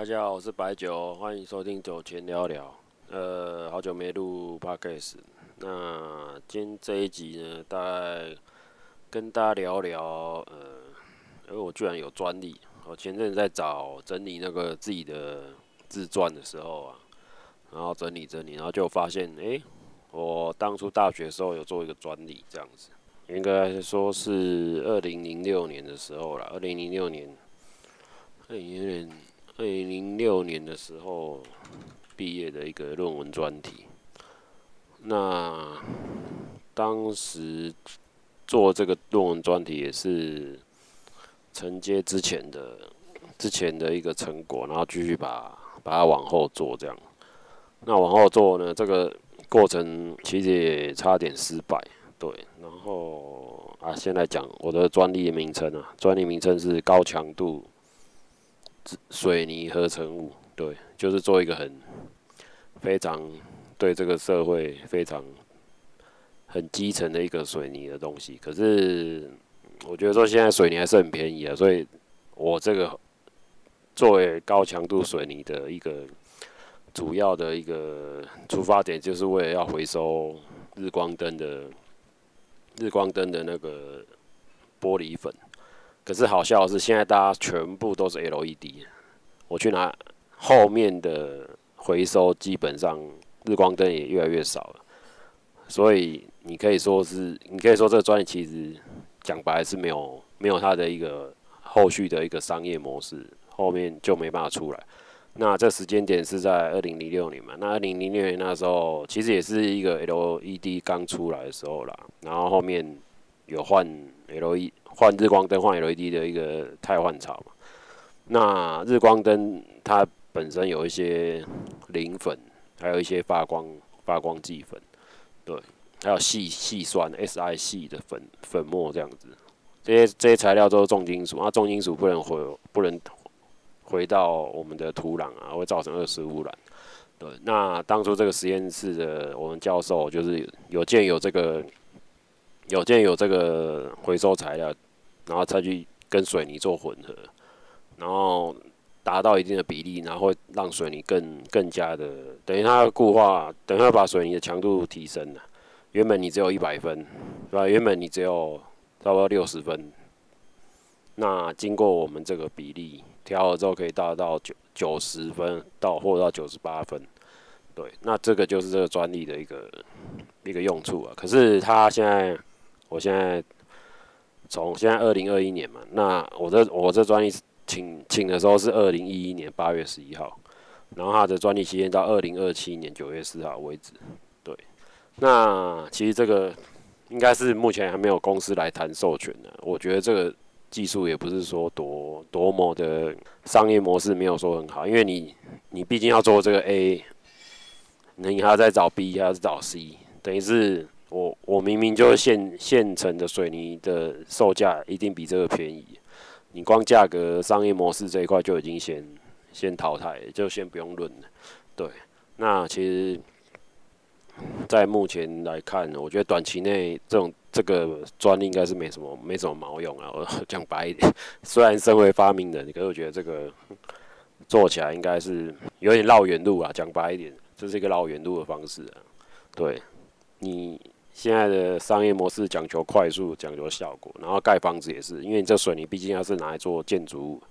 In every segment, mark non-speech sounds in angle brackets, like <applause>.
大家好，我是白酒，欢迎收听酒前聊聊。呃，好久没录 Podcast，那今这一集呢，大概跟大家聊聊，呃，因为我居然有专利，我前阵子在找整理那个自己的自传的时候啊，然后整理整理，然后就发现，诶、我当初大学的时候有做一个专利，这样子，应该说是二零零六年的时候了，二零零六年，二零零六年，二零零六年的时候毕业的一个论文专题。那当时做这个论文专题也是承接之前的之前的一个成果，然后继续把把它往后做这样。那往后做呢，这个过程其实也差点失败，对。然后啊，先来讲我的专利名称啊，专利名称是高强度水泥合成物，对，就是做一个很非常对这个社会非常很基层的一个水泥的东西。可是我觉得说现在水泥还是很便宜啊，所以我这个作为高强度水泥的一个。主要的一个出发点就是为了要回收日光灯的日光灯的那个玻璃粉。可是好笑的是，现在大家全部都是 LED。我去拿后面的回收，基本上日光灯也越来越少了。所以你可以说是，你可以说这个专业其实讲白是没有没有它的一个后续的一个商业模式，后面就没办法出来。那这时间点是在二零零六年嘛？那二零零六年那时候，其实也是一个 LED 刚出来的时候啦。然后后面有换 LED，换日光灯换 LED 的一个太换潮嘛。那日光灯它本身有一些磷粉，还有一些发光发光剂粉，对，还有细细酸 Si 细的粉粉末这样子。这些这些材料都是重金属，那重金属不能回不能。回到我们的土壤啊，会造成二次污染。对，那当初这个实验室的我们教授就是有见有这个有见有这个回收材料，然后再去跟水泥做混合，然后达到一定的比例，然后会让水泥更更加的等于它固化，等于它把水泥的强度提升了。原本你只有一百分，对吧？原本你只有差不多六十分，那经过我们这个比例。调了之后可以达到九九十分到或者到九十八分，对，那这个就是这个专利的一个一个用处啊。可是它现在，我现在从现在二零二一年嘛，那我这我这专利请请的时候是二零一一年八月十一号，然后它的专利期限到二零二七年九月四号为止。对，那其实这个应该是目前还没有公司来谈授权的，我觉得这个。技术也不是说多多么的商业模式没有说很好，因为你你毕竟要做这个 A，你还要再找 B，还要再找 C，等于是我我明明就是现现成的水泥的售价一定比这个便宜，你光价格商业模式这一块就已经先先淘汰，就先不用论了。对，那其实，在目前来看，我觉得短期内这种。这个专利应该是没什么没什么毛用啊！我讲白一点，虽然身为发明人，可是我觉得这个做起来应该是有点绕远路啊。讲白一点，这是一个绕远路的方式啊。对，你现在的商业模式讲求快速，讲求效果，然后盖房子也是，因为你这水泥毕竟要是拿来做建筑物，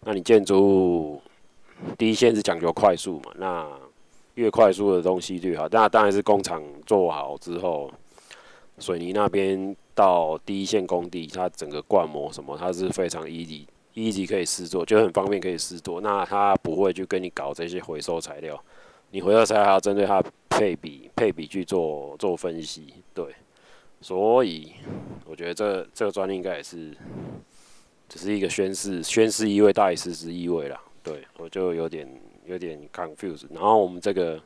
那你建筑物第一线是讲求快速嘛，那越快速的东西越好。那当然是工厂做好之后。水泥那边到第一线工地，它整个灌模什么，它是非常 easy，easy 可以试做，就很方便可以试做。那它不会去跟你搞这些回收材料，你回收材料还要针对它配比配比去做做分析，对。所以我觉得这这个专利应该也是只是一个宣誓，宣誓意味大于实质意味啦。对，我就有点有点 confuse，。然后我们这个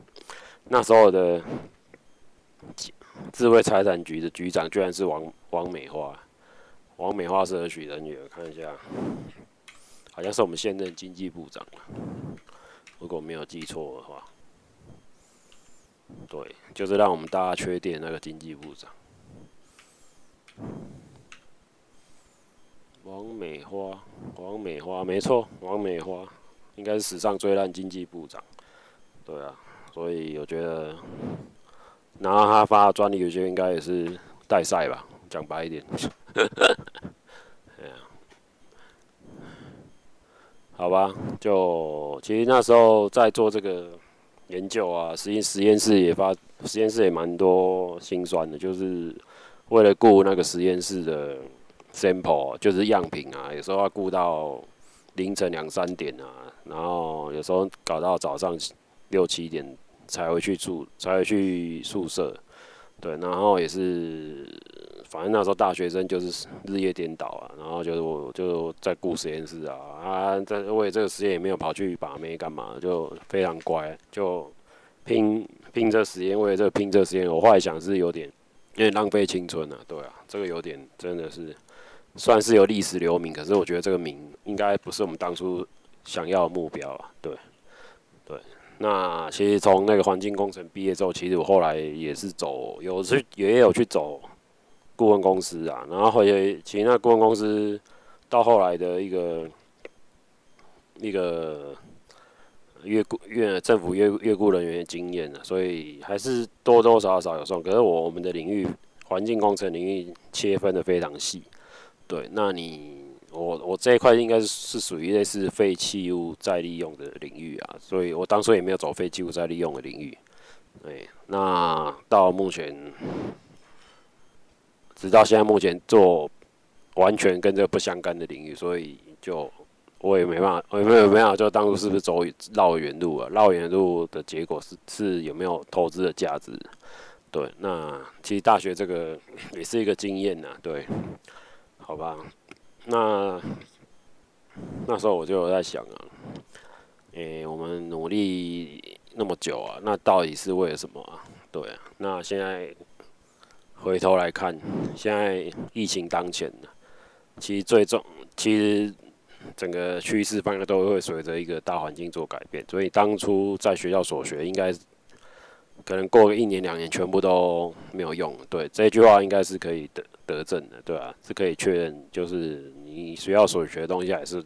那时候的。智慧财产局的局长居然是王王美花，王美花是何许人也？看一下，好像是我们现任经济部长，如果没有记错的话，对，就是让我们大家缺电那个经济部长，王美花，王美花，没错，王美花，应该是史上最烂经济部长。对啊，所以我觉得拿到他发的专利，有些应该也是带赛吧，讲白一点。好吧，就其实那时候在做这个研究啊，实验实验室也发，实验室也蛮多心酸的，就是为了顾那个实验室的 sample，就是样品啊，有时候要顾到凌晨两三点啊，然后有时候搞到早上六七点才回去住，才回去宿舍，对，然后也是。反正那时候大学生就是日夜颠倒啊，然后就是我就在顾实验室啊，啊，在为这个实验也没有跑去把妹干嘛，就非常乖，就拼拼这实验，为了这个拼这实验，我后来想是有点有点浪费青春啊，对啊，这个有点真的是算是有历史留名，可是我觉得这个名应该不是我们当初想要的目标啊，对对，那其实从那个环境工程毕业之后，其实我后来也是走，有去也有去走。顾问公司啊，然后后来其实那顾问公司到后来的一个一个越雇月政府越越雇人员的经验啊，所以还是多多少少有送。可是我我们的领域环境工程领域切分的非常细，对，那你我我这一块应该是是属于类似废弃物再利用的领域啊，所以我当初也没有走废弃物再利用的领域，对，那到目前。直到现在，目前做完全跟这个不相干的领域，所以就我也没办法，我也没有没办法，就当初是不是走绕远路啊？绕远路的结果是是有没有投资的价值？对，那其实大学这个也是一个经验呐，对，好吧？那那时候我就有在想啊，诶、我们努力那么久啊，那到底是为了什么啊？对啊，那现在。回头来看，现在疫情当前呢，其实最重，其实整个趋势方向都会随着一个大环境做改变。所以当初在学校所学，应该可能过个一年两年，全部都没有用。对，这句话应该是可以得得证的，对吧、啊？是可以确认，就是你学校所学的东西还是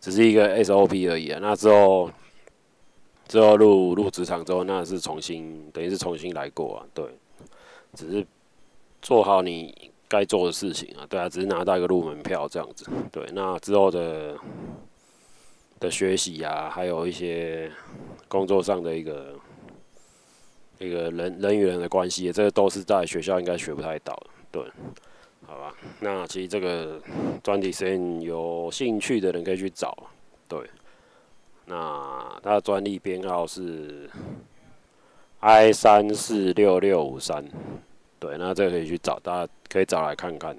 只是一个 SOP 而已啊。那之后之后入入职场之后，那是重新等于是重新来过啊。对，只是。做好你该做的事情啊，对啊，只是拿到一个入门票这样子。对，那之后的的学习啊，还有一些工作上的一个一个人人与人的关系，这个都是在学校应该学不太到的。对，好吧。那其实这个专题实验有兴趣的人可以去找。对，那它的专利编号是 I 三四六六五三。对，那这个可以去找，大家可以找来看看。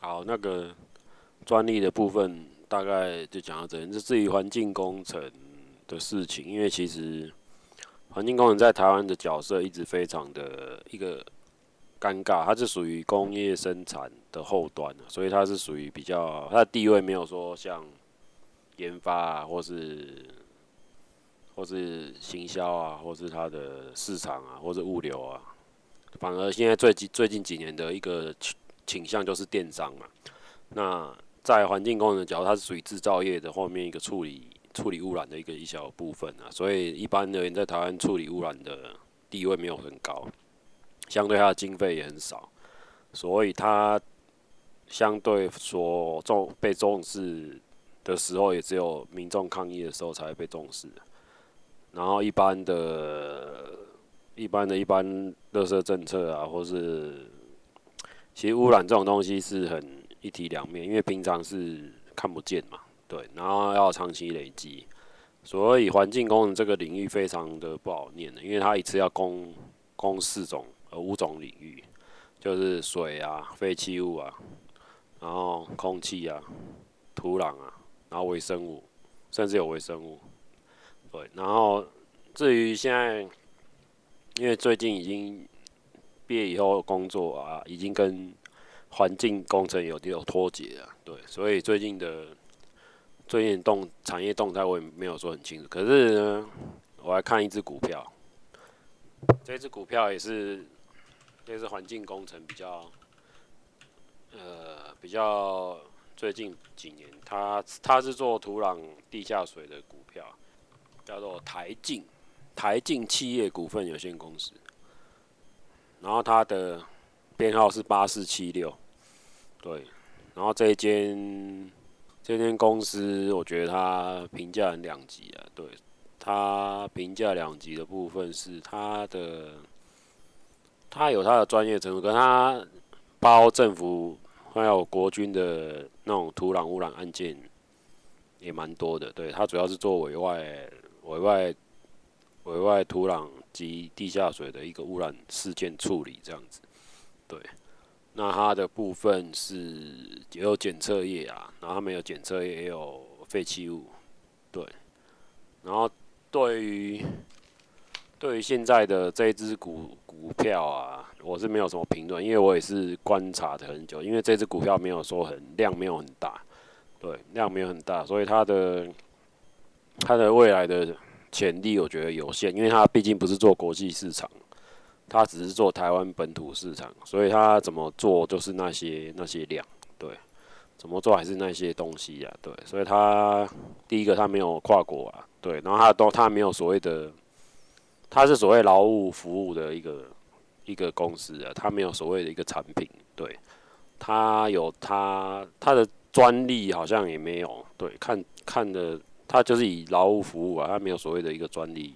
好，那个专利的部分大概就讲到这里。这至于环境工程的事情，因为其实环境工程在台湾的角色一直非常的一个尴尬，它是属于工业生产的后端，所以它是属于比较它的地位没有说像研发啊，或是。或是行销啊，或是它的市场啊，或是物流啊，反而现在最近最近几年的一个倾倾向就是电商嘛。那在环境工程角，它是属于制造业的后面一个处理处理污染的一个一小部分啊。所以一般而言，在台湾处理污染的地位没有很高，相对它的经费也很少，所以它相对说重被重视的时候，也只有民众抗议的时候才会被重视。然后一般的、一般的、一般垃圾政策啊，或是其实污染这种东西是很一体两面，因为平常是看不见嘛，对，然后要长期累积，所以环境工程这个领域非常的不好念的，因为它一次要供供四种呃五种领域，就是水啊、废弃物啊，然后空气啊、土壤啊，然后微生物，甚至有微生物。对，然后至于现在，因为最近已经毕业以后工作啊，已经跟环境工程有有脱节了。对，所以最近的最近动产业动态我也没有说很清楚。可是呢，我还看一只股票，这只股票也是这是环境工程比较呃比较最近几年，他他是做土壤地下水的股票，叫做台进台进企业股份有限公司，然后它的编号是八四七六，对，然后这间这间公司，我觉得它评价很两极啊，对，它评价两极的部分是它的，它有它的专业程度，跟它包政府。还有国军的那种土壤污染案件也蛮多的，对，它主要是做委外、委外、委外土壤及地下水的一个污染事件处理这样子，对。那它的部分是也有检测液啊，然后他们有检测液，也有废弃物，对。然后对于对于现在的这一支股股票啊。我是没有什么评论，因为我也是观察的很久，因为这只股票没有说很量没有很大，对，量没有很大，所以它的它的未来的潜力我觉得有限，因为它毕竟不是做国际市场，它只是做台湾本土市场，所以它怎么做就是那些那些量，对，怎么做还是那些东西呀，对，所以它第一个它没有跨国啊，对，然后它都它没有所谓的，它是所谓劳务服务的一个。一个公司啊，它没有所谓的一个产品，对，它有它它的专利好像也没有，对，看看的它就是以劳务服务啊，它没有所谓的一个专利，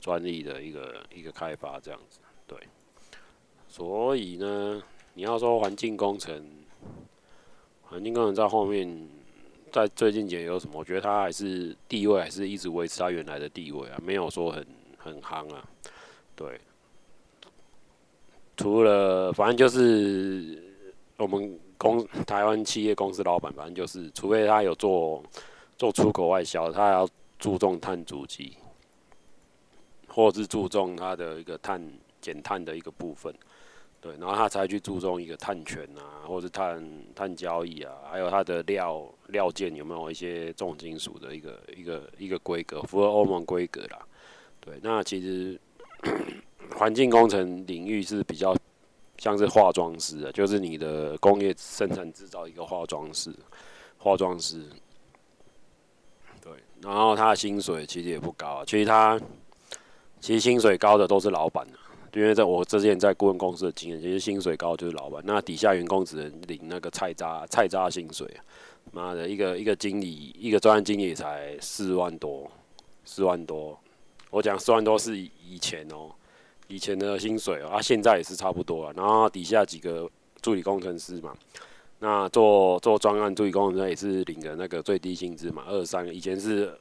专利的一个一个开发这样子，对，所以呢，你要说环境工程，环境工程在后面，在最近几年有什么？我觉得它还是地位还是一直维持它原来的地位啊，没有说很很夯啊，对。除了，反正就是我们公台湾企业公司老板，反正就是，除非他有做做出口外销，他要注重碳足迹，或是注重他的一个碳减碳的一个部分，对，然后他才去注重一个碳权啊，或是碳碳交易啊，还有他的料料件有没有一些重金属的一个一个一个规格，符合欧盟规格啦，对，那其实。<coughs> 环境工程领域是比较像是化妆师的，就是你的工业生产制造一个化妆师，化妆师。然后他的薪水其实也不高啊，其实他其实薪水高的都是老板，因为在我之前在顾问公司的经验，其实薪水高就是老板，那底下员工只能领那个菜渣菜渣薪水。妈的，一个一个经理，一个专案经理才四万多，四万多。我讲四万多是以前哦。以前的薪水啊，现在也是差不多啊。然后底下几个助理工程师嘛，那做做专案助理工程师也是领的那个最低薪资嘛，二三。以前是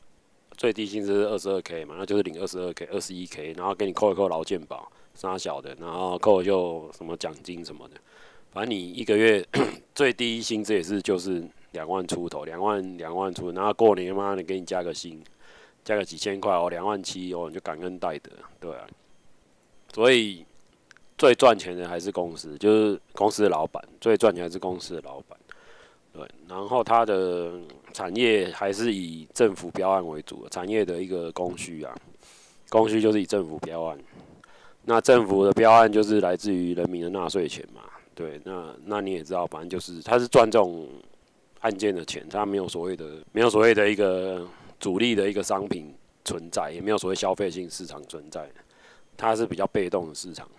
最低薪资二十二 k 嘛，那就是领二十二 k、二十一 k，然后给你扣一扣劳健保，三小的，然后扣就什么奖金什么的。反正你一个月 <coughs> 最低薪资也是就是两万出头，两万两万出，然后过年妈的给你加个薪，加个几千块哦，两万七哦，你就感恩戴德，对啊。所以最赚钱的还是公司，就是公司的老板最赚钱还是公司的老板，对。然后它的产业还是以政府标案为主，产业的一个供需啊，供需就是以政府标案。那政府的标案就是来自于人民的纳税钱嘛，对。那那你也知道，反正就是他是赚这种案件的钱，他没有所谓的没有所谓的一个主力的一个商品存在，也没有所谓消费性市场存在。它是比较被动的市场，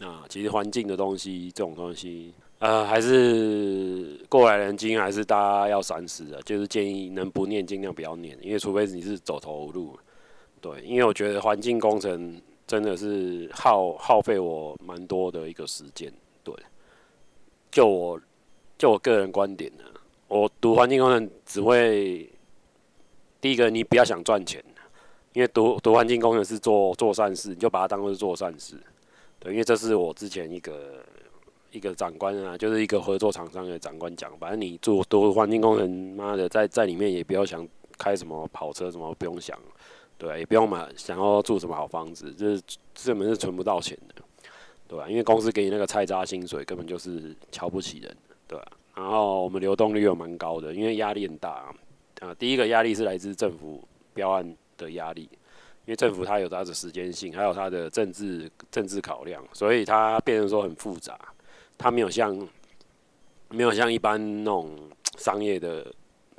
啊。其实环境的东西，这种东西，呃，还是过来人经验，还是大家要三思的。就是建议能不念尽量不要念，因为除非你是走投无路，对。因为我觉得环境工程真的是耗耗费我蛮多的一个时间，对。就我就我个人观点呢，我读环境工程只会第一个，你不要想赚钱。因为读读环境工程是做做善事，你就把它当做是做善事，对，因为这是我之前一个一个长官啊，就是一个合作厂商的长官讲，反正你做读环境工程，妈的，在在里面也不要想开什么跑车什么，不用想，对，也不用买想要住什么好房子，就是根本是存不到钱的，对吧？因为公司给你那个菜渣薪水，根本就是瞧不起人，对吧？然后我们流动率又蛮高的，因为压力很大啊，啊，第一个压力是来自政府标案。的压力，因为政府它有它的时间性，还有它的政治政治考量，所以它变成说很复杂。它没有像没有像一般那种商业的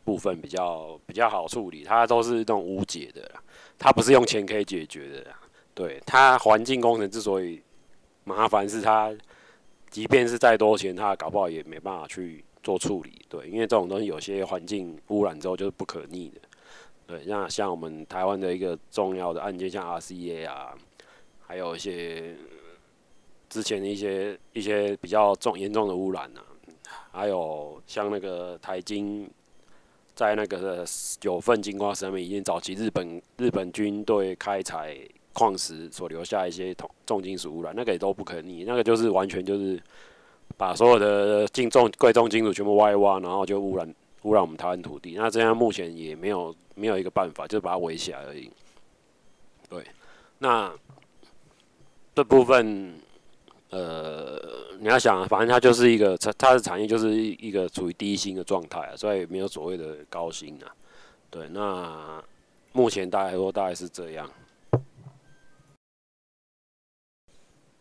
部分比较比较好处理，它都是那种无解的，它不是用钱可以解决的。对，它环境工程之所以麻烦，是它即便是再多钱，它搞不好也没办法去做处理。对，因为这种东西有些环境污染之后就是不可逆的。对，那像我们台湾的一个重要的案件，像 RCA 啊，还有一些之前的一些一些比较重严重的污染啊，还有像那个台金在那个九份金矿上面，已经早期日本日本军队开采矿石所留下一些重重金属污染，那个也都不可逆，那个就是完全就是把所有的金重贵重金属全部挖一挖，然后就污染。污染我们台湾土地，那这样目前也没有没有一个办法，就是把它围起来而已。对，那这部分，呃，你要想，反正它就是一个它它的产业就是一个处于低薪的状态啊，所以没有所谓的高薪啊。对，那目前大概说大概是这样。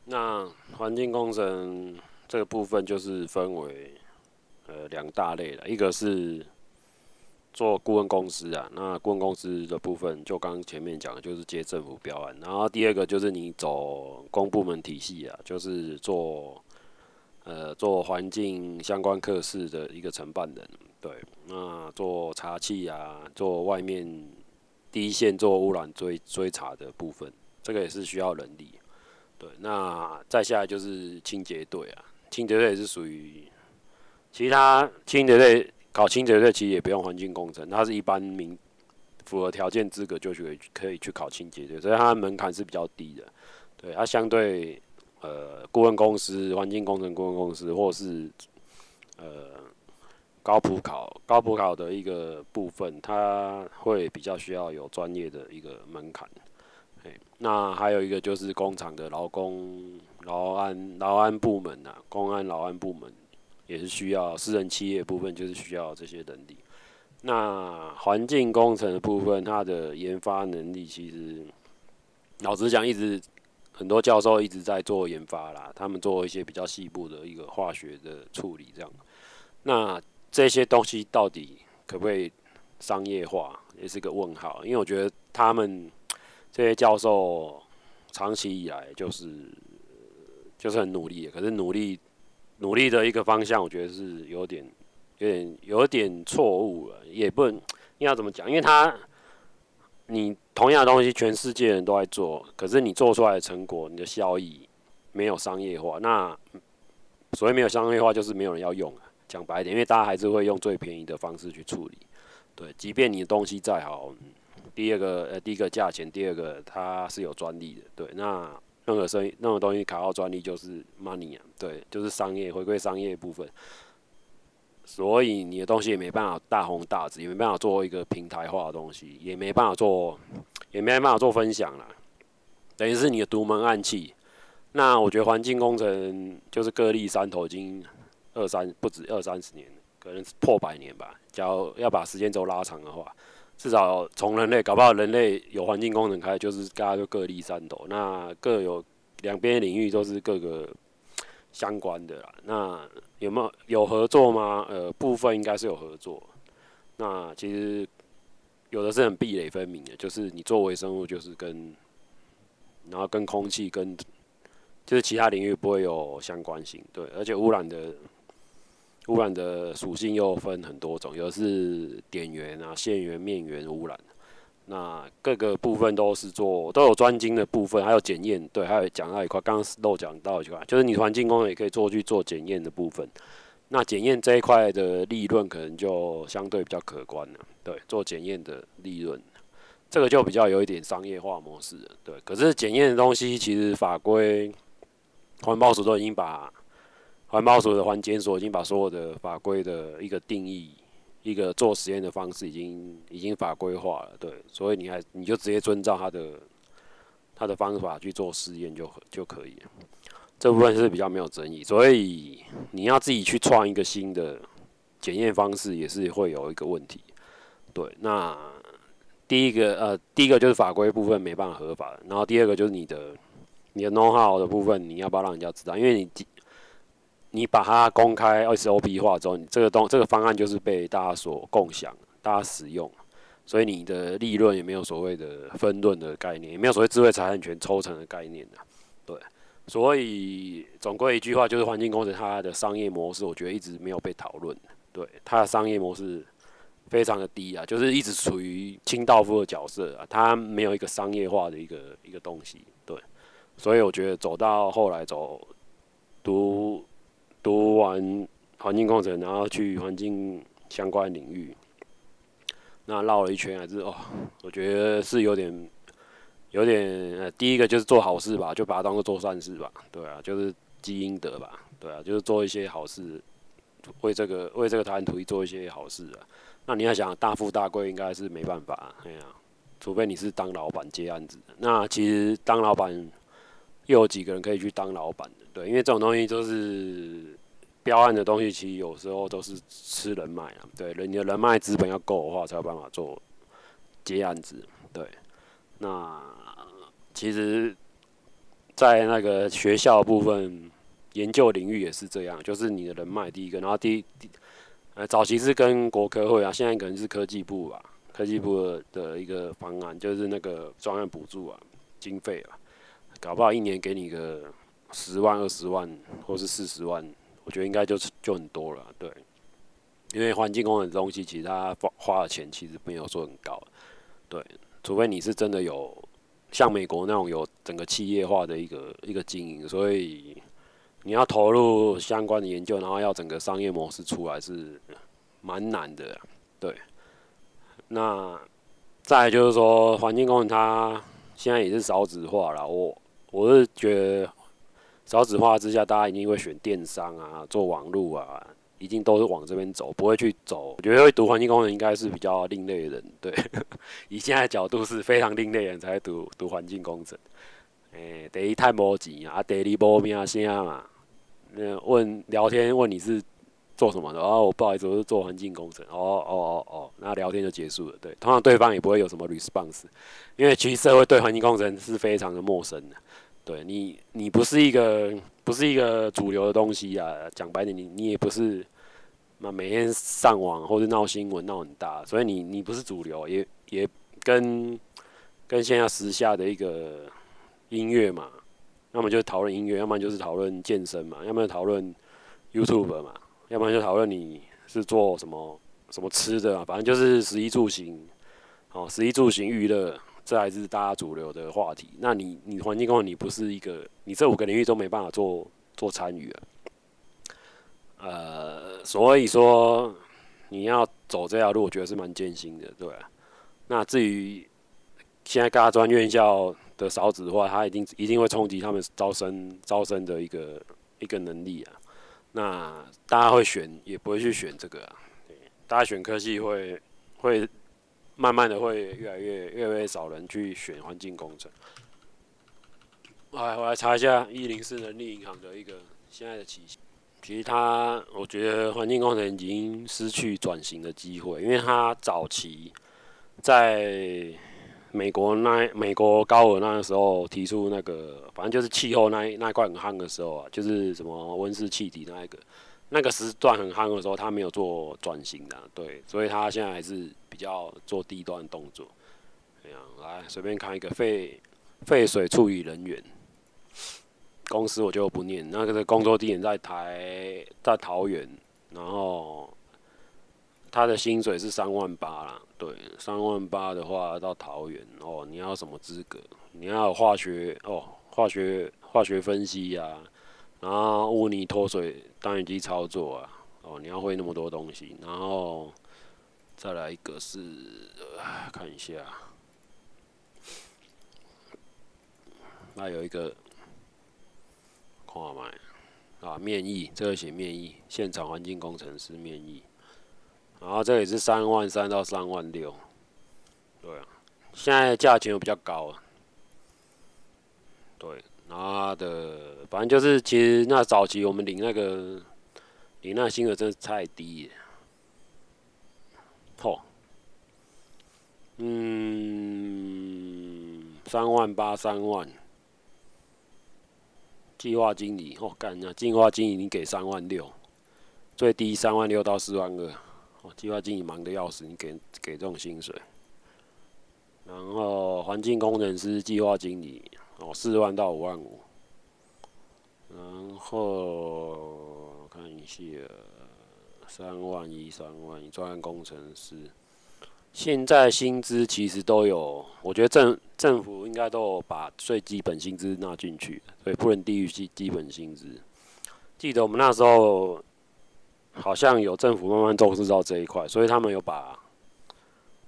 那环境工程这个部分就是分为。呃，两大类了，一个是做顾问公司啊，那顾问公司的部分就刚前面讲的，就是接政府标案，然后第二个就是你走公部门体系啊，就是做呃做环境相关课室的一个承办人，对，那做查气啊，做外面第一线做污染追追查的部分，这个也是需要人力，对，那再下来就是清洁队啊，清洁队也是属于。其他清洁队考清洁队其实也不用环境工程，它是一般民符合条件资格就去可以去考清洁队，所以它的门槛是比较低的。对，它相对呃顾问公司、环境工程顾问公司，或是呃高普考高普考的一个部分，它会比较需要有专业的一个门槛。那还有一个就是工厂的劳工劳安劳安部门呐、啊，公安劳安部门。也是需要私人企业部分，就是需要这些能力。那环境工程的部分，它的研发能力其实，老实讲，一直很多教授一直在做研发啦。他们做一些比较细部的一个化学的处理，这样。那这些东西到底可不可以商业化，也是个问号。因为我觉得他们这些教授长期以来就是就是很努力，可是努力。努力的一个方向，我觉得是有点、有点、有点错误了，也不能，应该怎么讲？因为他，你同样的东西，全世界人都在做，可是你做出来的成果，你的效益没有商业化。那所谓没有商业化，就是没有人要用啊。讲白一点，因为大家还是会用最便宜的方式去处理。对，即便你的东西再好，第二个呃，第一个价钱，第二个它是有专利的。对，那。任何生意，任何东西卡到专利就是 money 啊，对，就是商业回归商业部分，所以你的东西也没办法大红大紫，也没办法做一个平台化的东西，也没办法做，也没办法做分享啦，等于是你的独门暗器。那我觉得环境工程就是各立山头，已经二三不止二三十年，可能是破百年吧。假如要把时间轴拉长的话。至少从人类，搞不好人类有环境工程开，就是大家就各立山头，那各有两边领域都是各个相关的啦。那有没有有合作吗？呃，部分应该是有合作。那其实有的是很壁垒分明的，就是你做微生物，就是跟然后跟空气跟就是其他领域不会有相关性，对，而且污染的。污染的属性又分很多种，有的是点源啊、线源、面源污染，那各个部分都是做都有专精的部分，还有检验，对，还有讲到一块，刚刚漏讲到一块，就是你环境工程也可以做去做检验的部分。那检验这一块的利润可能就相对比较可观了，对，做检验的利润，这个就比较有一点商业化模式了，对。可是检验的东西其实法规环保署都已经把。环保署的环检所已经把所有的法规的一个定义，一个做实验的方式已经已经法规化了，对，所以你还你就直接遵照他的他的方法去做实验就就可以了。这部分是比较没有争议，所以你要自己去创一个新的检验方式也是会有一个问题。对，那第一个呃，第一个就是法规部分没办法合法，然后第二个就是你的你的 know how 的部分，你要不要让人家知道？因为你。你把它公开 SOP 化之后，你这个东这个方案就是被大家所共享，大家使用，所以你的利润也没有所谓的分润的概念，也没有所谓智慧财产权抽成的概念的，对。所以总归一句话，就是环境工程它的商业模式，我觉得一直没有被讨论。对，它的商业模式非常的低啊，就是一直处于清道夫的角色啊，它没有一个商业化的一个一个东西。对，所以我觉得走到后来走读读完环境工程，然后去环境相关领域，那绕了一圈还是哦，我觉得是有点。有点呃，第一个就是做好事吧，就把它当做做善事吧，对啊，就是积阴德吧，对啊，就是做一些好事，为这个为这个台湾土地做一些好事啊。那你要想大富大贵，应该是没办法，哎呀，除非你是当老板接案子。那其实当老板又有几个人可以去当老板的？对，因为这种东西就是标案的东西，其实有时候都是吃人脉啊。对，人你的人脉资本要够的话，才有办法做接案子，对。那其实，在那个学校部分研究领域也是这样，就是你的人脉第一个，然后第第呃早期是跟国科会啊，现在可能是科技部吧，科技部的一个方案就是那个专案补助啊，经费啊，搞不好一年给你个十万、二十万或是四十万，我觉得应该就就很多了，对，因为环境工程的东西，其实它花花的钱其实没有说很高，对。除非你是真的有像美国那种有整个企业化的一个一个经营，所以你要投入相关的研究，然后要整个商业模式出来是蛮难的。对，那再就是说环境工程它现在也是少子化了，我我是觉得少子化之下，大家一定会选电商啊，做网络啊。一定都是往这边走，不会去走。我觉得读环境工程应该是比较另类的人，对。<laughs> 以现在的角度是非常另类的人才会读读环境工程。诶、欸，第一太没钱啊，第二无名声嘛。那问聊天问你是做什么的，然、哦、我不好意思，我是做环境工程。哦哦哦哦，那聊天就结束了。对，通常对方也不会有什么 response，因为其实社会对环境工程是非常的陌生的。对你，你不是一个。不是一个主流的东西啊，讲白点，你你也不是，那每天上网或者闹新闻闹很大，所以你你不是主流，也也跟跟现在时下的一个音乐嘛，要么就讨论音乐，要么就是讨论健身嘛，要么讨论 YouTube 嘛，要么就讨论你是做什么什么吃的啊，反正就是食衣住行，哦，食衣住行娱乐。这还是大家主流的话题。那你，你环境工程，你不是一个，你这五个领域都没办法做做参与啊。呃，所以说你要走这条路，我觉得是蛮艰辛的，对。那至于现在大专院校的少子化，它一定一定会冲击他们招生招生的一个一个能力啊。那大家会选，也不会去选这个啊。大家选科系会会。慢慢的会越来越越来越少人去选环境工程。哎，我来查一下一零四人力银行的一个现在的情形。其实它，我觉得环境工程已经失去转型的机会，因为它早期在美国那美国高尔那个时候提出那个，反正就是气候那那一块很夯的时候啊，就是什么温室气体那一个。那个时段很夯的时候，他没有做转型的，对，所以他现在还是比较做低端动作。这样，来随便看一个废废水处理人员公司，我就不念。那个的工作地点在台，在桃园，然后他的薪水是三万八啦，对，三万八的话到桃园哦，你要什么资格？你要化学哦，化学化学分析呀、然后污泥脱水单元机操作啊，哦，你要会那么多东西，然后再来一个是，呃、看一下，那有一个，看嘛，啊，面议，这个写面议，现场环境工程师面议，然后这也是三万三到三万六，对啊，现在价钱又比较高啊，对。啊的，反正就是，其实那早期我们领那个领那薪额真是太低了，吼，嗯，三万八三万，计划经理哦，干啊，计划经理你给三万六，最低三万六到四万二，哦，计划经理忙得要死，你给给这种薪水。然后环境工程师、计划经理哦，四万到五万五。然后看一下，三万一、三万一，专案工程师。现在薪资其实都有，我觉得政政府应该都有把最基本薪资纳进去，所以不能低于基基本薪资。记得我们那时候好像有政府慢慢重视到这一块，所以他们有把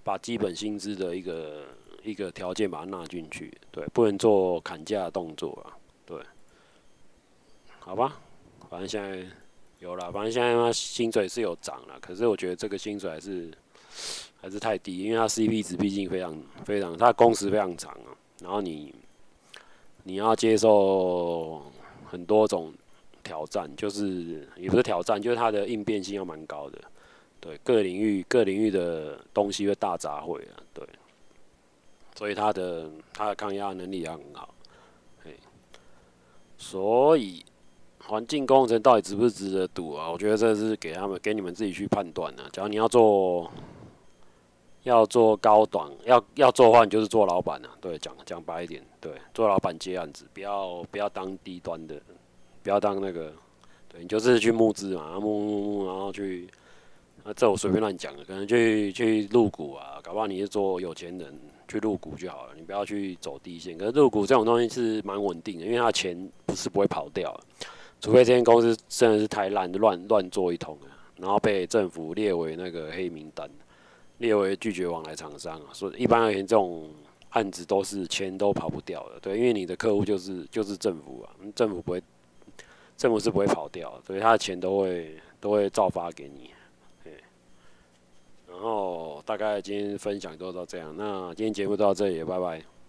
把基本薪资的一个一个条件把它纳进去，对，不能做砍价动作啊，对，好吧，反正现在有了，反正现在他薪水是有涨了，可是我觉得这个薪水还是。还是太低，因为它 CP 值毕竟非常非常，它工时非常长啊。然后你你要接受很多种挑战，就是也不是挑战，就是它的应变性要蛮高的。对，各领域各领域的东西会大杂烩啊。对，所以它的它的抗压能力也很好。嘿，所以环境工程到底值不值得赌啊？我觉得这是给他们给你们自己去判断的。假如你要做。要做高档，要要做的话，你就是做老板啊。对，讲讲白一点，对，做老板接案子，不要不要当低端的，不要当那个，对，你就是去募资嘛，募募募，然后去，啊，这我随便乱讲的，可能去去入股啊，搞不好你是做有钱人去入股就好了，你不要去走低线。可是入股这种东西是蛮稳定的，因为他钱不是不会跑掉，除非这间公司真的是太烂，乱乱做一通啊，然后被政府列为那个黑名单。列为拒绝往来厂商，所以一般而言，这种案子都是钱都跑不掉的，对，因为你的客户就是就是政府啊，政府不会，政府是不会跑掉，所以他的钱都会都会照发给你，然后大概今天分享就到这样，那今天节目到这里，拜拜。